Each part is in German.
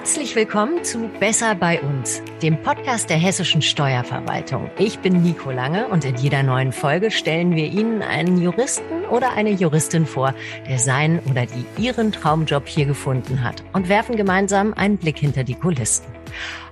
Herzlich willkommen zu Besser bei uns, dem Podcast der hessischen Steuerverwaltung. Ich bin Nico Lange und in jeder neuen Folge stellen wir Ihnen einen Juristen oder eine Juristin vor, der seinen oder die ihren Traumjob hier gefunden hat und werfen gemeinsam einen Blick hinter die Kulissen.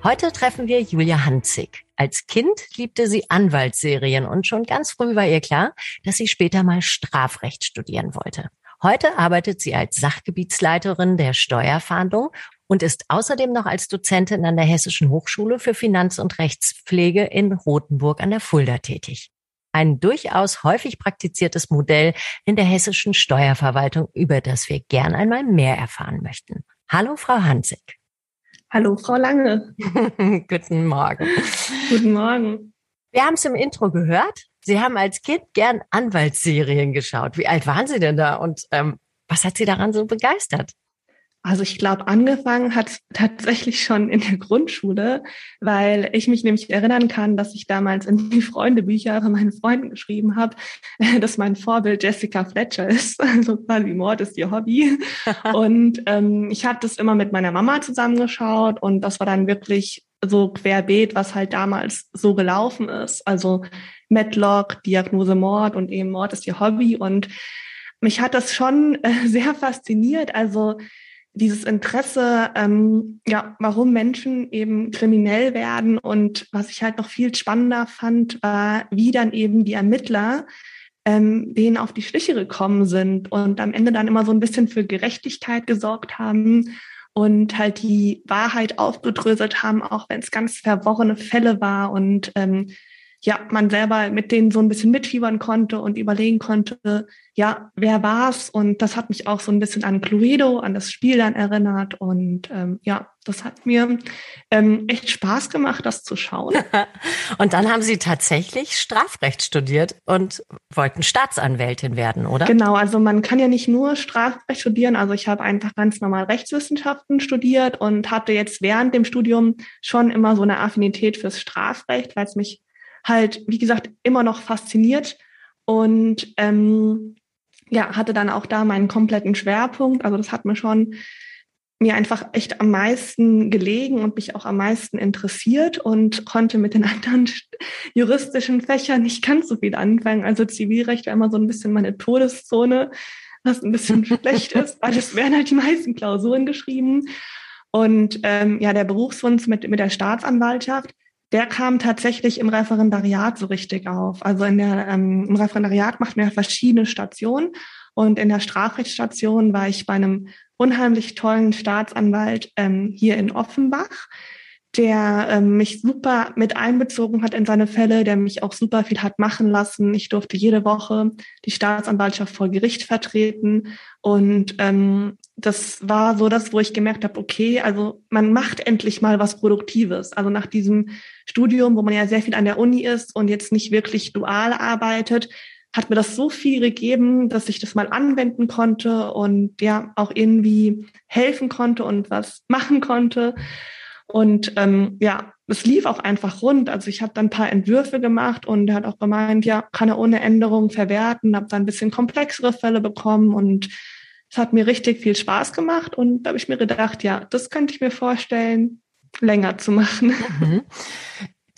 Heute treffen wir Julia Hanzig. Als Kind liebte sie Anwaltsserien und schon ganz früh war ihr klar, dass sie später mal Strafrecht studieren wollte. Heute arbeitet sie als Sachgebietsleiterin der Steuerfahndung und ist außerdem noch als Dozentin an der Hessischen Hochschule für Finanz- und Rechtspflege in Rothenburg an der Fulda tätig. Ein durchaus häufig praktiziertes Modell in der hessischen Steuerverwaltung, über das wir gern einmal mehr erfahren möchten. Hallo, Frau Hanzig. Hallo, Frau Lange. Guten Morgen. Guten Morgen. Wir haben es im Intro gehört. Sie haben als Kind gern Anwaltsserien geschaut. Wie alt waren Sie denn da und ähm, was hat Sie daran so begeistert? Also ich glaube, angefangen hat tatsächlich schon in der Grundschule, weil ich mich nämlich erinnern kann, dass ich damals in die Freundebücher von meinen Freunden geschrieben habe, dass mein Vorbild Jessica Fletcher ist. Also quasi Mord ist ihr Hobby. und ähm, ich habe das immer mit meiner Mama zusammengeschaut und das war dann wirklich so querbeet, was halt damals so gelaufen ist. Also Medlock, Diagnose Mord und eben Mord ist ihr Hobby. Und mich hat das schon äh, sehr fasziniert. Also dieses Interesse, ähm, ja, warum Menschen eben kriminell werden und was ich halt noch viel spannender fand, war, wie dann eben die Ermittler ähm, denen auf die Schliche gekommen sind und am Ende dann immer so ein bisschen für Gerechtigkeit gesorgt haben und halt die Wahrheit aufgedröselt haben, auch wenn es ganz verworrene Fälle war und ähm, ja, man selber mit denen so ein bisschen mitfiebern konnte und überlegen konnte, ja, wer war's? Und das hat mich auch so ein bisschen an Cluedo, an das Spiel dann erinnert. Und ähm, ja, das hat mir ähm, echt Spaß gemacht, das zu schauen. und dann haben Sie tatsächlich Strafrecht studiert und wollten Staatsanwältin werden, oder? Genau, also man kann ja nicht nur Strafrecht studieren. Also ich habe einfach ganz normal Rechtswissenschaften studiert und hatte jetzt während dem Studium schon immer so eine Affinität fürs Strafrecht, weil es mich halt, wie gesagt, immer noch fasziniert und ähm, ja, hatte dann auch da meinen kompletten Schwerpunkt. Also das hat mir schon mir einfach echt am meisten gelegen und mich auch am meisten interessiert und konnte mit den anderen juristischen Fächern nicht ganz so viel anfangen. Also Zivilrecht war immer so ein bisschen meine Todeszone, was ein bisschen schlecht ist, weil es werden halt die meisten Klausuren geschrieben. Und ähm, ja, der Berufswunsch mit, mit der Staatsanwaltschaft, der kam tatsächlich im Referendariat so richtig auf. Also in der, ähm, im Referendariat macht man ja verschiedene Stationen und in der Strafrechtsstation war ich bei einem unheimlich tollen Staatsanwalt ähm, hier in Offenbach, der ähm, mich super mit einbezogen hat in seine Fälle, der mich auch super viel hat machen lassen. Ich durfte jede Woche die Staatsanwaltschaft vor Gericht vertreten und ähm, das war so das, wo ich gemerkt habe, okay, also man macht endlich mal was Produktives. Also nach diesem Studium, wo man ja sehr viel an der Uni ist und jetzt nicht wirklich dual arbeitet, hat mir das so viel gegeben, dass ich das mal anwenden konnte und ja auch irgendwie helfen konnte und was machen konnte. Und ähm, ja, es lief auch einfach rund. Also ich habe dann ein paar Entwürfe gemacht und er hat auch gemeint, ja, kann er ohne Änderung verwerten, habe dann ein bisschen komplexere Fälle bekommen und es hat mir richtig viel Spaß gemacht und da habe ich mir gedacht, ja, das könnte ich mir vorstellen, länger zu machen. Mhm.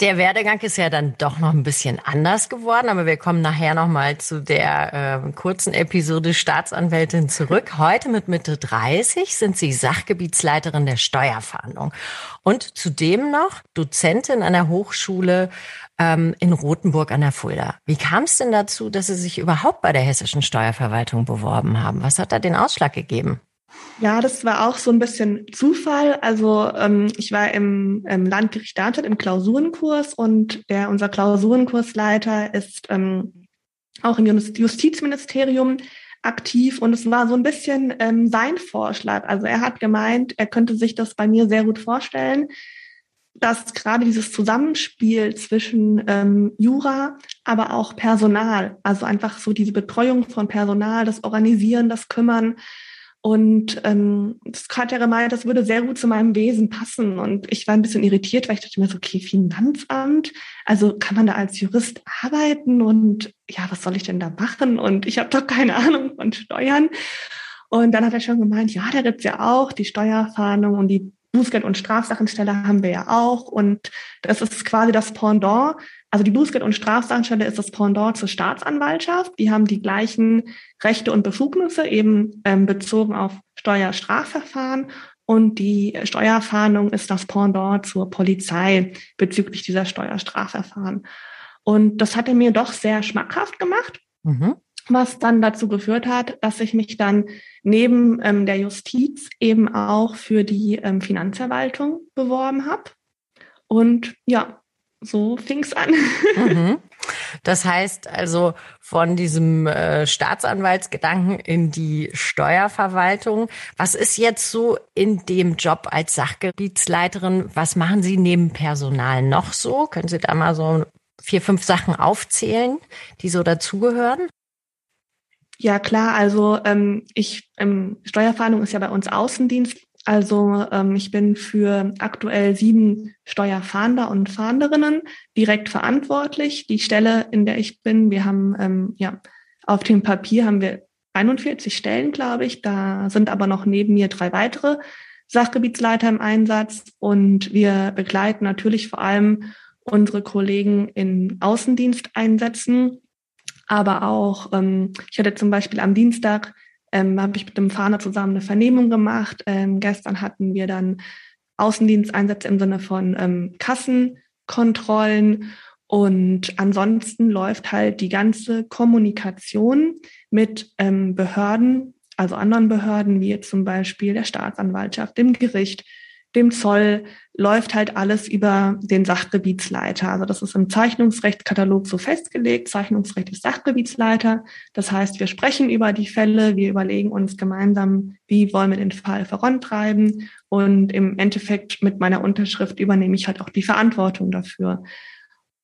Der Werdegang ist ja dann doch noch ein bisschen anders geworden, aber wir kommen nachher noch mal zu der äh, kurzen Episode Staatsanwältin zurück. Heute mit Mitte 30 sind Sie Sachgebietsleiterin der Steuerfahndung und zudem noch Dozentin an der Hochschule ähm, in Rothenburg an der Fulda. Wie kam es denn dazu, dass Sie sich überhaupt bei der hessischen Steuerverwaltung beworben haben? Was hat da den Ausschlag gegeben? Ja, das war auch so ein bisschen Zufall. Also ähm, ich war im, im Landgericht Darmstadt im Klausurenkurs und der unser Klausurenkursleiter ist ähm, auch im Justizministerium aktiv und es war so ein bisschen ähm, sein Vorschlag. Also er hat gemeint, er könnte sich das bei mir sehr gut vorstellen, dass gerade dieses Zusammenspiel zwischen ähm, Jura, aber auch Personal, also einfach so diese Betreuung von Personal, das Organisieren, das Kümmern, und ähm, das er gemeint, das würde sehr gut zu meinem Wesen passen. Und ich war ein bisschen irritiert, weil ich dachte mir so, okay, Finanzamt, also kann man da als Jurist arbeiten und ja, was soll ich denn da machen? Und ich habe doch keine Ahnung von Steuern. Und dann hat er schon gemeint, ja, da gibt's ja auch die Steuerfahndung und die Bußgeld- und Strafsachenstelle haben wir ja auch. Und das ist quasi das Pendant. Also die Bußgeld- und Strafsachenstelle ist das Pendant zur Staatsanwaltschaft. Die haben die gleichen Rechte und Befugnisse, eben ähm, bezogen auf Steuerstrafverfahren. Und die Steuerfahndung ist das Pendant zur Polizei bezüglich dieser Steuerstrafverfahren. Und das hat er mir doch sehr schmackhaft gemacht. Mhm was dann dazu geführt hat, dass ich mich dann neben ähm, der Justiz eben auch für die ähm, Finanzverwaltung beworben habe. Und ja, so fing es an. Mhm. Das heißt also von diesem äh, Staatsanwaltsgedanken in die Steuerverwaltung. Was ist jetzt so in dem Job als Sachgebietsleiterin? Was machen Sie neben Personal noch so? Können Sie da mal so vier, fünf Sachen aufzählen, die so dazugehören? Ja, klar. Also ähm, ich ähm, Steuerfahndung ist ja bei uns Außendienst. Also ähm, ich bin für aktuell sieben Steuerfahnder und Fahnderinnen direkt verantwortlich. Die Stelle, in der ich bin, wir haben ähm, ja auf dem Papier haben wir 41 Stellen, glaube ich. Da sind aber noch neben mir drei weitere Sachgebietsleiter im Einsatz und wir begleiten natürlich vor allem unsere Kollegen in Außendiensteinsätzen aber auch, ähm, ich hatte zum Beispiel am Dienstag, ähm, habe ich mit dem Fahner zusammen eine Vernehmung gemacht. Ähm, gestern hatten wir dann Außendiensteinsätze im Sinne von ähm, Kassenkontrollen. Und ansonsten läuft halt die ganze Kommunikation mit ähm, Behörden, also anderen Behörden, wie zum Beispiel der Staatsanwaltschaft, dem Gericht, dem Zoll läuft halt alles über den Sachgebietsleiter. Also das ist im Zeichnungsrechtskatalog so festgelegt. Zeichnungsrecht ist Sachgebietsleiter. Das heißt, wir sprechen über die Fälle, wir überlegen uns gemeinsam, wie wollen wir den Fall vorantreiben. Und im Endeffekt mit meiner Unterschrift übernehme ich halt auch die Verantwortung dafür.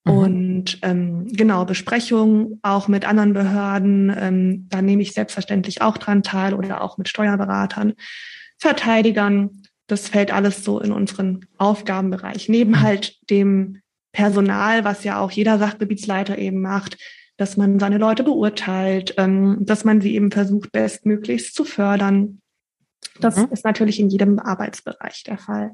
Mhm. Und ähm, genau, Besprechungen auch mit anderen Behörden, ähm, da nehme ich selbstverständlich auch dran teil oder auch mit Steuerberatern, Verteidigern das fällt alles so in unseren Aufgabenbereich. Neben halt dem Personal, was ja auch jeder Sachgebietsleiter eben macht, dass man seine Leute beurteilt, ähm, dass man sie eben versucht, bestmöglichst zu fördern. Das mhm. ist natürlich in jedem Arbeitsbereich der Fall.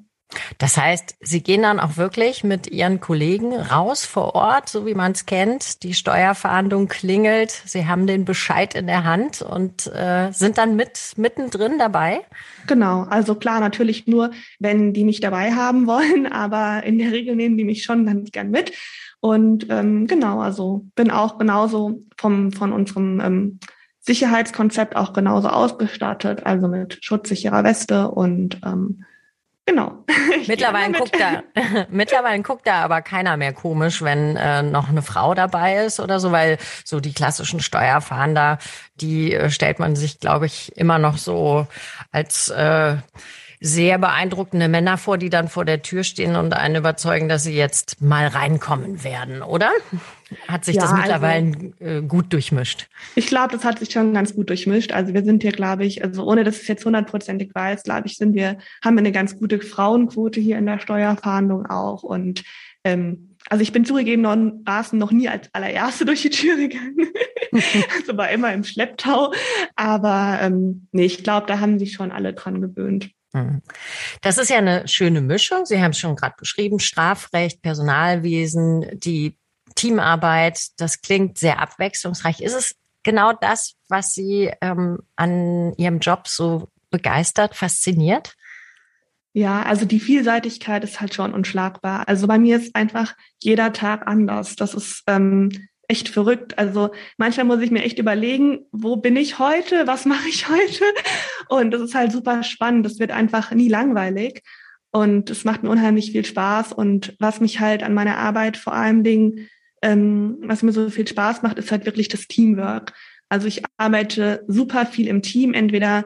Das heißt, Sie gehen dann auch wirklich mit Ihren Kollegen raus vor Ort, so wie man es kennt. Die Steuerfahndung klingelt, Sie haben den Bescheid in der Hand und äh, sind dann mit mittendrin dabei? Genau, also klar, natürlich nur, wenn die mich dabei haben wollen, aber in der Regel nehmen die mich schon ganz gern mit. Und ähm, genau, also bin auch genauso vom, von unserem ähm, Sicherheitskonzept auch genauso ausgestattet, also mit schutzsicherer Weste und ähm, Genau. Mittlerweile guckt da, mittlerweile guckt da aber keiner mehr komisch, wenn äh, noch eine Frau dabei ist oder so, weil so die klassischen Steuerfahnder, die äh, stellt man sich, glaube ich, immer noch so als äh, sehr beeindruckende Männer vor, die dann vor der Tür stehen und einen überzeugen, dass sie jetzt mal reinkommen werden, oder? Hat sich ja, das mittlerweile also, gut durchmischt? Ich glaube, das hat sich schon ganz gut durchmischt. Also wir sind hier, glaube ich, also ohne dass es jetzt hundertprozentig weiß, glaube ich, sind wir, haben wir eine ganz gute Frauenquote hier in der Steuerfahndung auch. Und ähm, also ich bin zugegebenermaßen noch nie als allererste durch die Tür gegangen. also war immer im Schlepptau. Aber ähm, nee, ich glaube, da haben sich schon alle dran gewöhnt. Mhm. Das ist ja eine schöne Mischung. Sie haben es schon gerade beschrieben, Strafrecht, Personalwesen, die Teamarbeit. Das klingt sehr abwechslungsreich. Ist es genau das, was Sie ähm, an Ihrem Job so begeistert, fasziniert? Ja, also die Vielseitigkeit ist halt schon unschlagbar. Also bei mir ist einfach jeder Tag anders. Das ist ähm, echt verrückt. Also manchmal muss ich mir echt überlegen, wo bin ich heute, was mache ich heute? Und das ist halt super spannend. Das wird einfach nie langweilig. Und es macht mir unheimlich viel Spaß. Und was mich halt an meiner Arbeit vor allen Dingen, ähm, was mir so viel Spaß macht, ist halt wirklich das Teamwork. Also ich arbeite super viel im Team, entweder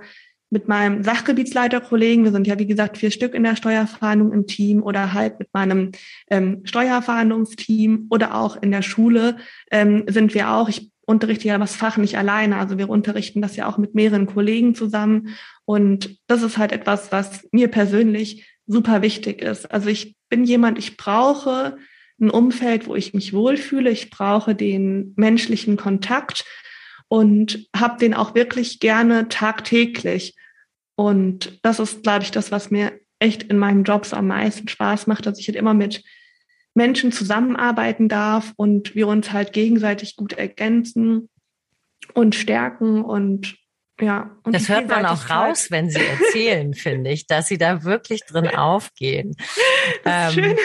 mit meinem Sachgebietsleiterkollegen, wir sind ja wie gesagt vier Stück in der Steuerfahndung im Team oder halt mit meinem ähm, Steuerfahndungsteam oder auch in der Schule ähm, sind wir auch. Ich unterrichte ja das Fach nicht alleine, also wir unterrichten das ja auch mit mehreren Kollegen zusammen. Und das ist halt etwas, was mir persönlich super wichtig ist. Also ich bin jemand, ich brauche ein Umfeld, wo ich mich wohlfühle, ich brauche den menschlichen Kontakt und habe den auch wirklich gerne tagtäglich. Und das ist, glaube ich, das, was mir echt in meinem Job so am meisten Spaß macht, dass ich halt immer mit Menschen zusammenarbeiten darf und wir uns halt gegenseitig gut ergänzen und stärken und ja. Und das hört man auch raus, wenn Sie erzählen, finde ich, dass Sie da wirklich drin aufgehen. Das ähm, schön.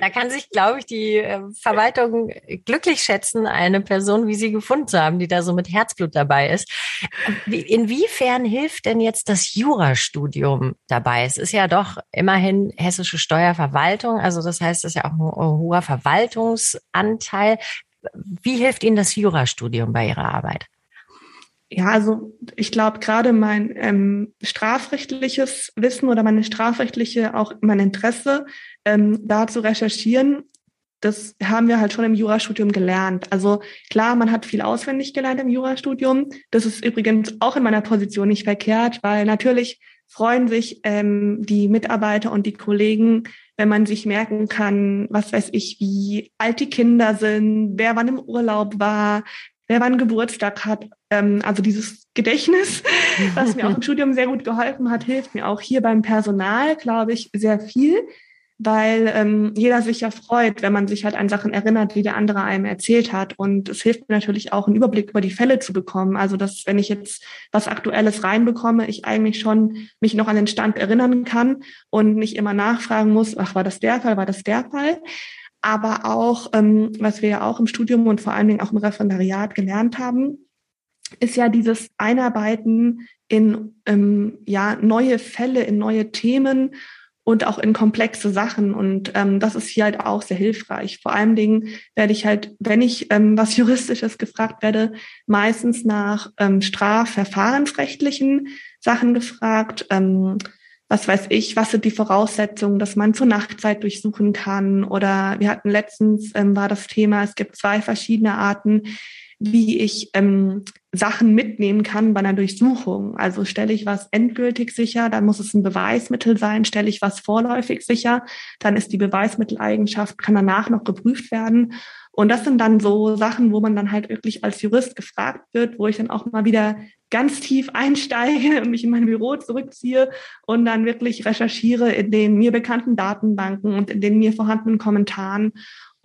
Da kann sich, glaube ich, die äh, Verwaltung glücklich schätzen, eine Person wie Sie gefunden zu haben, die da so mit Herzblut dabei ist. Inwiefern hilft denn jetzt das Jurastudium dabei? Es ist ja doch immerhin hessische Steuerverwaltung, also das heißt, es ist ja auch ein hoher Verwaltungsanteil. Wie hilft Ihnen das Jurastudium bei Ihrer Arbeit? Ja, also ich glaube, gerade mein ähm, strafrechtliches Wissen oder meine strafrechtliche, auch mein Interesse, ähm, da zu recherchieren, das haben wir halt schon im Jurastudium gelernt. Also klar, man hat viel auswendig gelernt im Jurastudium. Das ist übrigens auch in meiner Position nicht verkehrt, weil natürlich freuen sich ähm, die Mitarbeiter und die Kollegen, wenn man sich merken kann, was weiß ich, wie alt die Kinder sind, wer wann im Urlaub war, wer wann Geburtstag hat. Ähm, also dieses Gedächtnis, was mir auch im Studium sehr gut geholfen hat, hilft mir auch hier beim Personal, glaube ich, sehr viel, weil ähm, jeder sich ja freut, wenn man sich halt an Sachen erinnert, die der andere einem erzählt hat. Und es hilft mir natürlich auch, einen Überblick über die Fälle zu bekommen. Also dass, wenn ich jetzt was Aktuelles reinbekomme, ich eigentlich schon mich noch an den Stand erinnern kann und nicht immer nachfragen muss, ach, war das der Fall, war das der Fall aber auch, ähm, was wir ja auch im Studium und vor allen Dingen auch im Referendariat gelernt haben, ist ja dieses Einarbeiten in ähm, ja neue Fälle, in neue Themen und auch in komplexe Sachen. Und ähm, das ist hier halt auch sehr hilfreich. Vor allen Dingen werde ich halt, wenn ich ähm, was Juristisches gefragt werde, meistens nach ähm, strafverfahrensrechtlichen Sachen gefragt. Ähm, was weiß ich, was sind die Voraussetzungen, dass man zur Nachtzeit durchsuchen kann. Oder wir hatten letztens, ähm, war das Thema, es gibt zwei verschiedene Arten, wie ich ähm, Sachen mitnehmen kann bei einer Durchsuchung. Also stelle ich was endgültig sicher, dann muss es ein Beweismittel sein. Stelle ich was vorläufig sicher, dann ist die Beweismitteleigenschaft, kann danach noch geprüft werden. Und das sind dann so Sachen, wo man dann halt wirklich als Jurist gefragt wird, wo ich dann auch mal wieder ganz tief einsteige und mich in mein Büro zurückziehe und dann wirklich recherchiere in den mir bekannten Datenbanken und in den mir vorhandenen Kommentaren.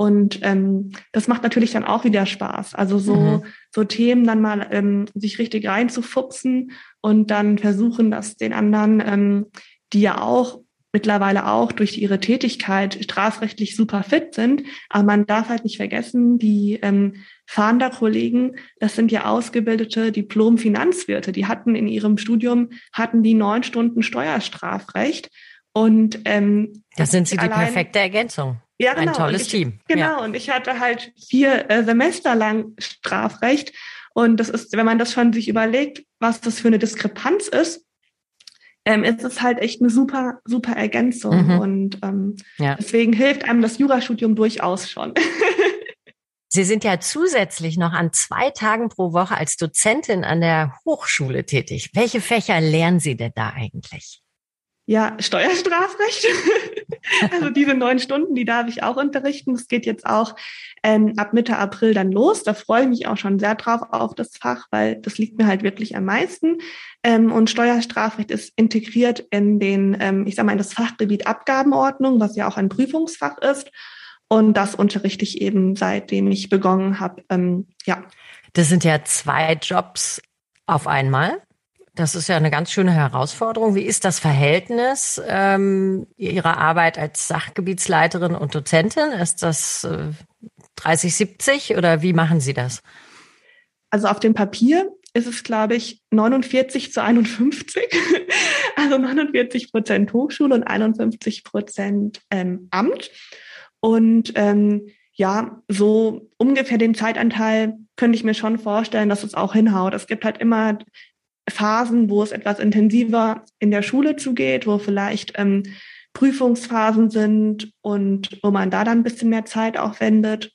Und ähm, das macht natürlich dann auch wieder Spaß. Also so, mhm. so Themen dann mal ähm, sich richtig reinzufuchsen und dann versuchen, das den anderen, ähm, die ja auch mittlerweile auch durch ihre Tätigkeit strafrechtlich super fit sind. Aber man darf halt nicht vergessen, die ähm, Fahnderkollegen, das sind ja ausgebildete Diplom-Finanzwirte. Die hatten in ihrem Studium, hatten die neun Stunden Steuerstrafrecht. Und ähm, das sind sie die perfekte Ergänzung. Ja, genau. Ein tolles ich, Team. Genau, ja. und ich hatte halt vier äh, Semester lang Strafrecht. Und das ist, wenn man das schon sich überlegt, was das für eine Diskrepanz ist, ähm, ist es halt echt eine super, super Ergänzung. Mhm. Und ähm, ja. deswegen hilft einem das Jurastudium durchaus schon. Sie sind ja zusätzlich noch an zwei Tagen pro Woche als Dozentin an der Hochschule tätig. Welche Fächer lernen Sie denn da eigentlich? Ja, Steuerstrafrecht. also diese neun Stunden, die darf ich auch unterrichten. Es geht jetzt auch ähm, ab Mitte April dann los. Da freue ich mich auch schon sehr drauf auf das Fach, weil das liegt mir halt wirklich am meisten. Ähm, und Steuerstrafrecht ist integriert in den, ähm, ich sage mal, in das Fachgebiet Abgabenordnung, was ja auch ein Prüfungsfach ist. Und das unterrichte ich eben, seitdem ich begonnen habe. Ähm, ja. Das sind ja zwei Jobs auf einmal. Das ist ja eine ganz schöne Herausforderung. Wie ist das Verhältnis ähm, Ihrer Arbeit als Sachgebietsleiterin und Dozentin? Ist das äh, 30, 70 oder wie machen Sie das? Also auf dem Papier ist es, glaube ich, 49 zu 51. also 49 Prozent Hochschule und 51 Prozent ähm, Amt. Und ähm, ja, so ungefähr den Zeitanteil könnte ich mir schon vorstellen, dass es auch hinhaut. Es gibt halt immer Phasen, wo es etwas intensiver in der Schule zugeht, wo vielleicht ähm, Prüfungsphasen sind und wo man da dann ein bisschen mehr Zeit aufwendet.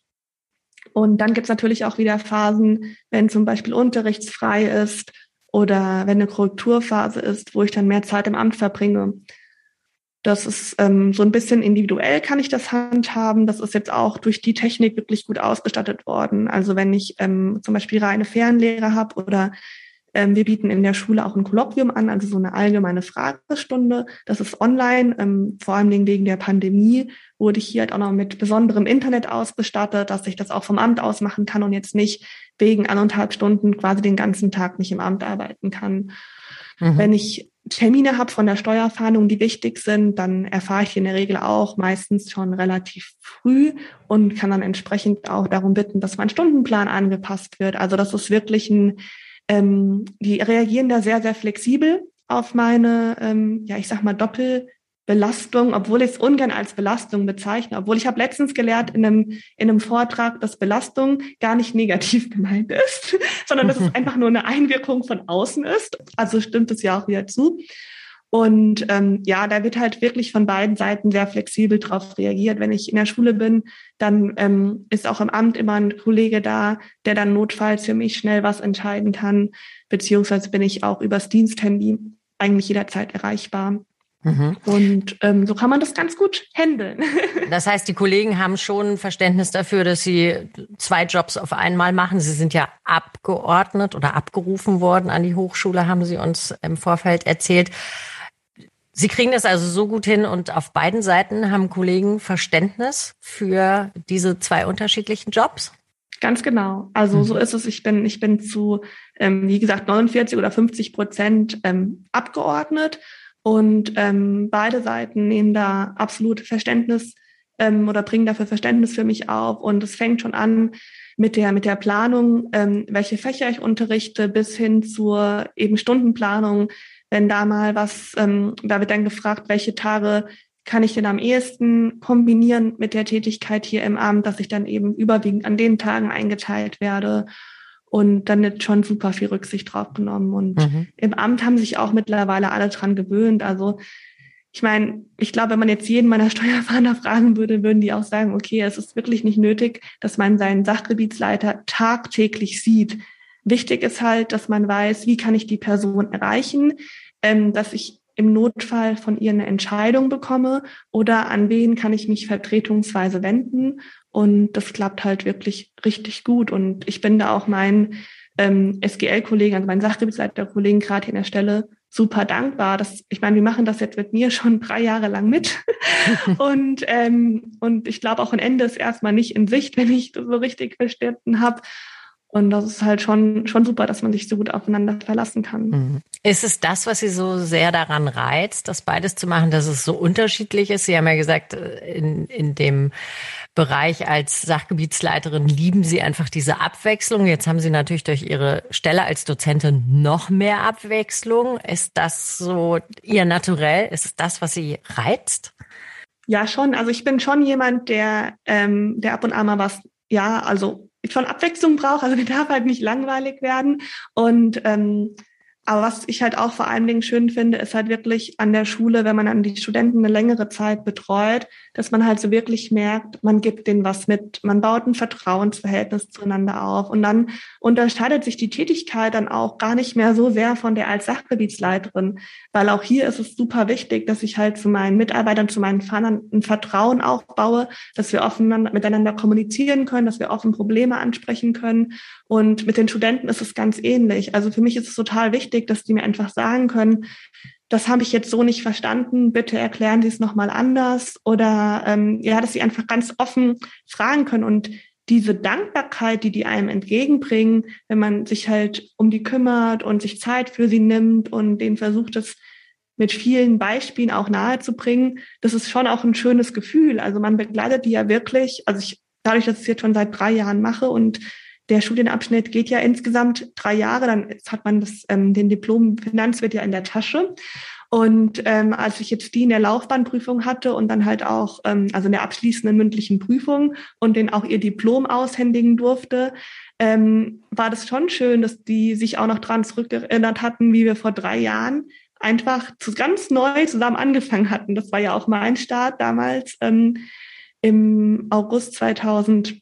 Und dann gibt es natürlich auch wieder Phasen, wenn zum Beispiel unterrichtsfrei ist oder wenn eine Korrekturphase ist, wo ich dann mehr Zeit im Amt verbringe. Das ist ähm, so ein bisschen individuell, kann ich das handhaben. Das ist jetzt auch durch die Technik wirklich gut ausgestattet worden. Also wenn ich ähm, zum Beispiel reine Fernlehre habe oder wir bieten in der Schule auch ein Kolloquium an, also so eine allgemeine Fragestunde. Das ist online, ähm, vor allem wegen der Pandemie wurde ich hier halt auch noch mit besonderem Internet ausgestattet, dass ich das auch vom Amt aus machen kann und jetzt nicht wegen anderthalb Stunden quasi den ganzen Tag nicht im Amt arbeiten kann. Mhm. Wenn ich Termine habe von der Steuerfahndung, die wichtig sind, dann erfahre ich in der Regel auch meistens schon relativ früh und kann dann entsprechend auch darum bitten, dass mein Stundenplan angepasst wird. Also das ist wirklich ein, ähm, die reagieren da sehr, sehr flexibel auf meine, ähm, ja, ich sag mal, Doppel- Belastung, obwohl ich es ungern als Belastung bezeichne, obwohl ich habe letztens gelernt in einem, in einem Vortrag, dass Belastung gar nicht negativ gemeint ist, sondern dass es einfach nur eine Einwirkung von außen ist. Also stimmt es ja auch wieder zu. Und ähm, ja, da wird halt wirklich von beiden Seiten sehr flexibel drauf reagiert. Wenn ich in der Schule bin, dann ähm, ist auch im Amt immer ein Kollege da, der dann notfalls für mich schnell was entscheiden kann, beziehungsweise bin ich auch übers Diensthandy eigentlich jederzeit erreichbar. Mhm. Und ähm, so kann man das ganz gut handeln. Das heißt, die Kollegen haben schon Verständnis dafür, dass sie zwei Jobs auf einmal machen. Sie sind ja abgeordnet oder abgerufen worden an die Hochschule, haben Sie uns im Vorfeld erzählt. Sie kriegen das also so gut hin und auf beiden Seiten haben Kollegen Verständnis für diese zwei unterschiedlichen Jobs? Ganz genau. Also mhm. so ist es. Ich bin, ich bin zu, ähm, wie gesagt, 49 oder 50 Prozent ähm, abgeordnet und ähm, beide Seiten nehmen da absolut Verständnis ähm, oder bringen dafür Verständnis für mich auf. Und es fängt schon an mit der, mit der Planung, ähm, welche Fächer ich unterrichte, bis hin zur eben Stundenplanung. Wenn da mal was, ähm, da wird dann gefragt, welche Tage kann ich denn am ehesten kombinieren mit der Tätigkeit hier im Amt, dass ich dann eben überwiegend an den Tagen eingeteilt werde. Und dann wird schon super viel Rücksicht drauf genommen. Und mhm. im Amt haben sich auch mittlerweile alle dran gewöhnt. Also ich meine, ich glaube, wenn man jetzt jeden meiner Steuerfahnder fragen würde, würden die auch sagen, okay, es ist wirklich nicht nötig, dass man seinen Sachgebietsleiter tagtäglich sieht. Wichtig ist halt, dass man weiß, wie kann ich die Person erreichen, ähm, dass ich im Notfall von ihr eine Entscheidung bekomme oder an wen kann ich mich vertretungsweise wenden und das klappt halt wirklich richtig gut. Und ich bin da auch meinen ähm, SGL-Kollegen, also meinen Sachgebietsleiter-Kollegen gerade hier an der Stelle super dankbar. Dass, ich meine, wir machen das jetzt mit mir schon drei Jahre lang mit. und, ähm, und ich glaube, auch ein Ende ist erstmal nicht in Sicht, wenn ich das so richtig verstanden habe. Und das ist halt schon, schon super, dass man sich so gut aufeinander verlassen kann. Mhm. Ist es das, was Sie so sehr daran reizt, das beides zu machen, dass es so unterschiedlich ist? Sie haben ja gesagt, äh, in, in dem Bereich als Sachgebietsleiterin lieben Sie einfach diese Abwechslung. Jetzt haben Sie natürlich durch Ihre Stelle als Dozentin noch mehr Abwechslung. Ist das so Ihr Naturell? Ist es das, was Sie reizt? Ja, schon. Also ich bin schon jemand, der, ähm, der ab und an mal was, ja, also schon Abwechslung braucht. Also mir darf halt nicht langweilig werden. Und ähm, aber was ich halt auch vor allen Dingen schön finde, ist halt wirklich an der Schule, wenn man dann die Studenten eine längere Zeit betreut, dass man halt so wirklich merkt, man gibt denen was mit, man baut ein Vertrauensverhältnis zueinander auf. Und dann unterscheidet sich die Tätigkeit dann auch gar nicht mehr so sehr von der als Sachgebietsleiterin, weil auch hier ist es super wichtig, dass ich halt zu meinen Mitarbeitern, zu meinen Fahrern ein Vertrauen aufbaue, dass wir offen miteinander kommunizieren können, dass wir offen Probleme ansprechen können und mit den Studenten ist es ganz ähnlich. Also für mich ist es total wichtig, dass die mir einfach sagen können, das habe ich jetzt so nicht verstanden, bitte erklären Sie es nochmal anders oder ähm, ja, dass sie einfach ganz offen fragen können und diese Dankbarkeit, die die einem entgegenbringen, wenn man sich halt um die kümmert und sich Zeit für sie nimmt und denen versucht, es mit vielen Beispielen auch nahezubringen, das ist schon auch ein schönes Gefühl. Also man begleitet die ja wirklich, also ich, dadurch, dass ich es jetzt schon seit drei Jahren mache und der Studienabschnitt geht ja insgesamt drei Jahre, dann hat man das, ähm, den Diplom Finanzwirt ja in der Tasche. Und ähm, als ich jetzt die in der Laufbahnprüfung hatte und dann halt auch, ähm, also in der abschließenden mündlichen Prüfung und den auch ihr Diplom aushändigen durfte, ähm, war das schon schön, dass die sich auch noch dran zurückerinnert hatten, wie wir vor drei Jahren einfach zu, ganz neu zusammen angefangen hatten. Das war ja auch mein Start damals ähm, im August 2018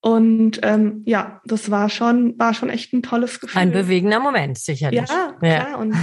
und ähm, ja, das war schon, war schon echt ein tolles Gefühl. Ein bewegender Moment, sicherlich. Ja, klar. Ja. Und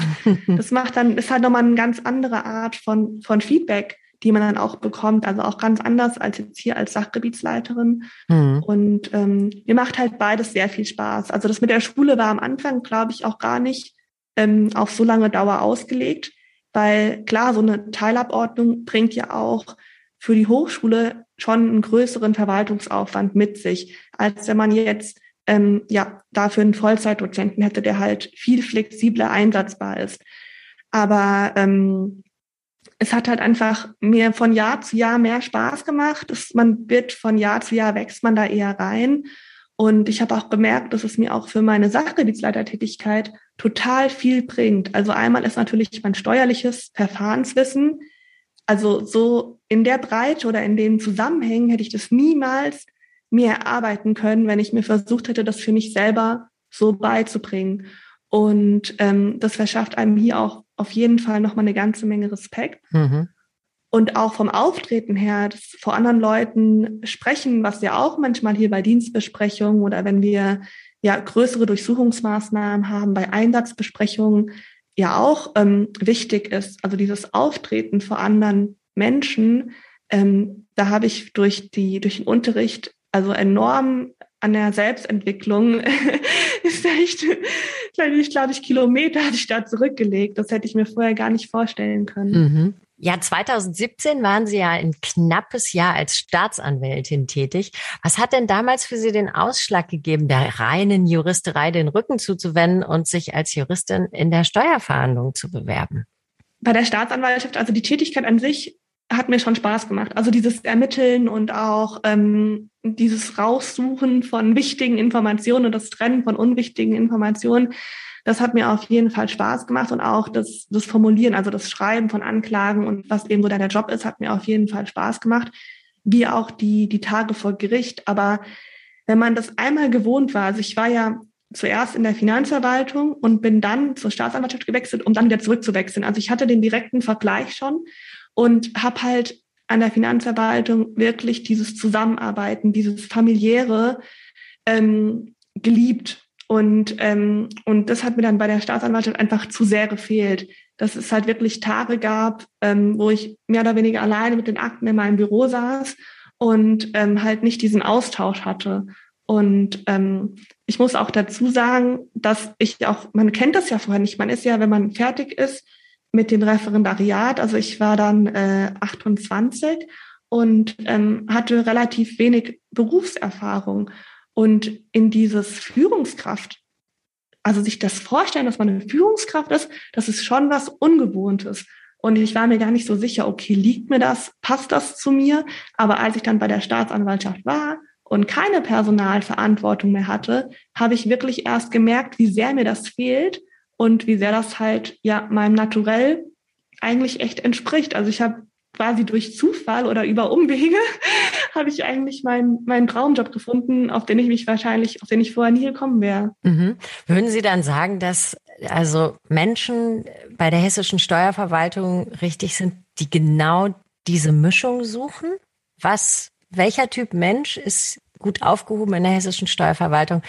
das macht dann, ist halt nochmal eine ganz andere Art von, von Feedback, die man dann auch bekommt. Also auch ganz anders als jetzt hier als Sachgebietsleiterin. Mhm. Und ähm, mir macht halt beides sehr viel Spaß. Also das mit der Schule war am Anfang, glaube ich, auch gar nicht ähm, auf so lange Dauer ausgelegt, weil klar, so eine Teilabordnung bringt ja auch für die Hochschule schon einen größeren Verwaltungsaufwand mit sich, als wenn man jetzt ähm, ja dafür einen Vollzeitdozenten hätte, der halt viel flexibler einsatzbar ist. Aber ähm, es hat halt einfach mir von Jahr zu Jahr mehr Spaß gemacht. Es, man wird von Jahr zu Jahr wächst man da eher rein. Und ich habe auch bemerkt, dass es mir auch für meine Sachgebietsleitertätigkeit total viel bringt. Also einmal ist natürlich mein steuerliches Verfahrenswissen. Also so in der Breite oder in den Zusammenhängen hätte ich das niemals mir erarbeiten können, wenn ich mir versucht hätte, das für mich selber so beizubringen. Und ähm, das verschafft einem hier auch auf jeden Fall nochmal eine ganze Menge Respekt. Mhm. Und auch vom Auftreten her, das vor anderen Leuten sprechen, was ja auch manchmal hier bei Dienstbesprechungen oder wenn wir ja größere Durchsuchungsmaßnahmen haben, bei Einsatzbesprechungen ja auch ähm, wichtig ist. Also dieses Auftreten vor anderen Menschen, ähm, da habe ich durch die durch den Unterricht also enorm an der Selbstentwicklung ist echt, ich glaube ich, Kilometer hatte ich da zurückgelegt. Das hätte ich mir vorher gar nicht vorstellen können. Mhm. Ja, 2017 waren Sie ja ein knappes Jahr als Staatsanwältin tätig. Was hat denn damals für Sie den Ausschlag gegeben, der reinen Juristerei den Rücken zuzuwenden und sich als Juristin in der Steuerverhandlung zu bewerben? Bei der Staatsanwaltschaft, also die Tätigkeit an sich hat mir schon Spaß gemacht. Also dieses Ermitteln und auch ähm, dieses Raussuchen von wichtigen Informationen und das Trennen von unwichtigen Informationen, das hat mir auf jeden Fall Spaß gemacht und auch das, das Formulieren, also das Schreiben von Anklagen und was eben so der Job ist, hat mir auf jeden Fall Spaß gemacht, wie auch die, die Tage vor Gericht. Aber wenn man das einmal gewohnt war, also ich war ja zuerst in der Finanzverwaltung und bin dann zur Staatsanwaltschaft gewechselt, um dann wieder zurückzuwechseln. Also ich hatte den direkten Vergleich schon und habe halt an der Finanzverwaltung wirklich dieses Zusammenarbeiten, dieses familiäre ähm, geliebt. Und, ähm, und das hat mir dann bei der Staatsanwaltschaft einfach zu sehr gefehlt, dass es halt wirklich Tage gab, ähm, wo ich mehr oder weniger alleine mit den Akten in meinem Büro saß und ähm, halt nicht diesen Austausch hatte. Und ähm, ich muss auch dazu sagen, dass ich auch, man kennt das ja vorher nicht, man ist ja, wenn man fertig ist, mit dem Referendariat. Also ich war dann äh, 28 und ähm, hatte relativ wenig Berufserfahrung. Und in dieses Führungskraft, also sich das vorstellen, dass man eine Führungskraft ist, das ist schon was Ungewohntes. Und ich war mir gar nicht so sicher, okay, liegt mir das, passt das zu mir? Aber als ich dann bei der Staatsanwaltschaft war und keine Personalverantwortung mehr hatte, habe ich wirklich erst gemerkt, wie sehr mir das fehlt und wie sehr das halt ja meinem Naturell eigentlich echt entspricht. Also ich habe quasi durch Zufall oder über Umwege habe ich eigentlich meinen meinen Traumjob gefunden, auf den ich mich wahrscheinlich, auf den ich vorher nie gekommen wäre. Mhm. Würden Sie dann sagen, dass also Menschen bei der hessischen Steuerverwaltung richtig sind, die genau diese Mischung suchen? Was, welcher Typ Mensch ist gut aufgehoben in der hessischen Steuerverwaltung?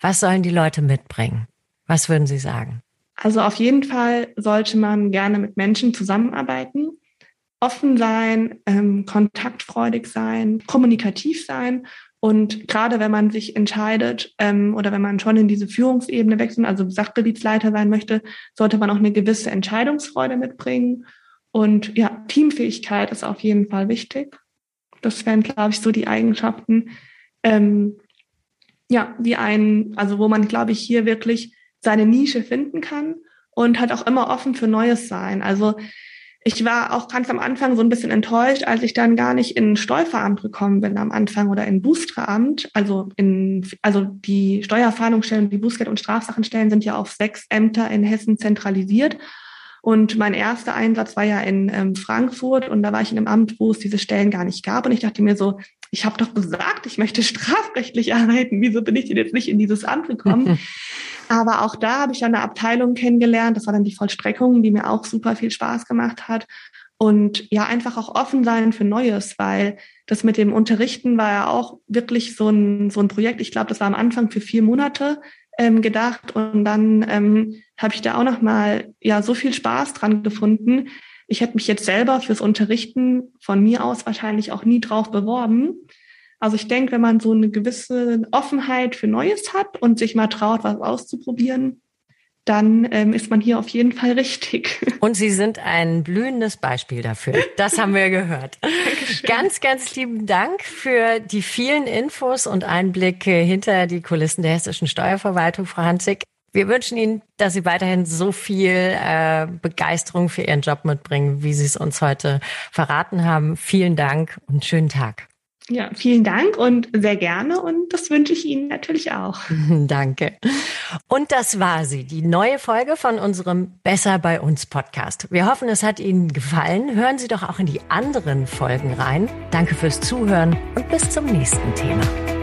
Was sollen die Leute mitbringen? Was würden Sie sagen? Also auf jeden Fall sollte man gerne mit Menschen zusammenarbeiten, offen sein, ähm, kontaktfreudig sein, kommunikativ sein. Und gerade wenn man sich entscheidet ähm, oder wenn man schon in diese Führungsebene wechselt, also Sachgebietsleiter sein möchte, sollte man auch eine gewisse Entscheidungsfreude mitbringen. Und ja, Teamfähigkeit ist auf jeden Fall wichtig. Das wären, glaube ich, so die Eigenschaften, ähm, ja, die einen, also wo man, glaube ich, hier wirklich seine Nische finden kann und halt auch immer offen für Neues sein. Also ich war auch ganz am Anfang so ein bisschen enttäuscht, als ich dann gar nicht in Steuerveramt gekommen bin am Anfang oder in Boosteramt. Also in, also die Steuerfahndungsstellen, die Bußgeld- und Strafsachenstellen sind ja auf sechs Ämter in Hessen zentralisiert. Und mein erster Einsatz war ja in ähm, Frankfurt und da war ich in einem Amt, wo es diese Stellen gar nicht gab. Und ich dachte mir so, ich habe doch gesagt, ich möchte strafrechtlich arbeiten. Wieso bin ich denn jetzt nicht in dieses Amt gekommen? Aber auch da habe ich eine Abteilung kennengelernt. Das war dann die Vollstreckung, die mir auch super viel Spaß gemacht hat. Und ja, einfach auch offen sein für Neues, weil das mit dem Unterrichten war ja auch wirklich so ein, so ein Projekt. Ich glaube, das war am Anfang für vier Monate ähm, gedacht. Und dann ähm, habe ich da auch noch mal ja so viel Spaß dran gefunden, ich hätte mich jetzt selber fürs Unterrichten von mir aus wahrscheinlich auch nie drauf beworben. Also ich denke, wenn man so eine gewisse Offenheit für Neues hat und sich mal traut, was auszuprobieren, dann ähm, ist man hier auf jeden Fall richtig. Und Sie sind ein blühendes Beispiel dafür. Das haben wir gehört. ganz, ganz lieben Dank für die vielen Infos und Einblicke hinter die Kulissen der hessischen Steuerverwaltung, Frau Hanzig. Wir wünschen Ihnen, dass Sie weiterhin so viel äh, Begeisterung für Ihren Job mitbringen, wie Sie es uns heute verraten haben. Vielen Dank und schönen Tag. Ja, vielen Dank und sehr gerne und das wünsche ich Ihnen natürlich auch. Danke. Und das war sie, die neue Folge von unserem Besser bei uns Podcast. Wir hoffen, es hat Ihnen gefallen. Hören Sie doch auch in die anderen Folgen rein. Danke fürs Zuhören und bis zum nächsten Thema.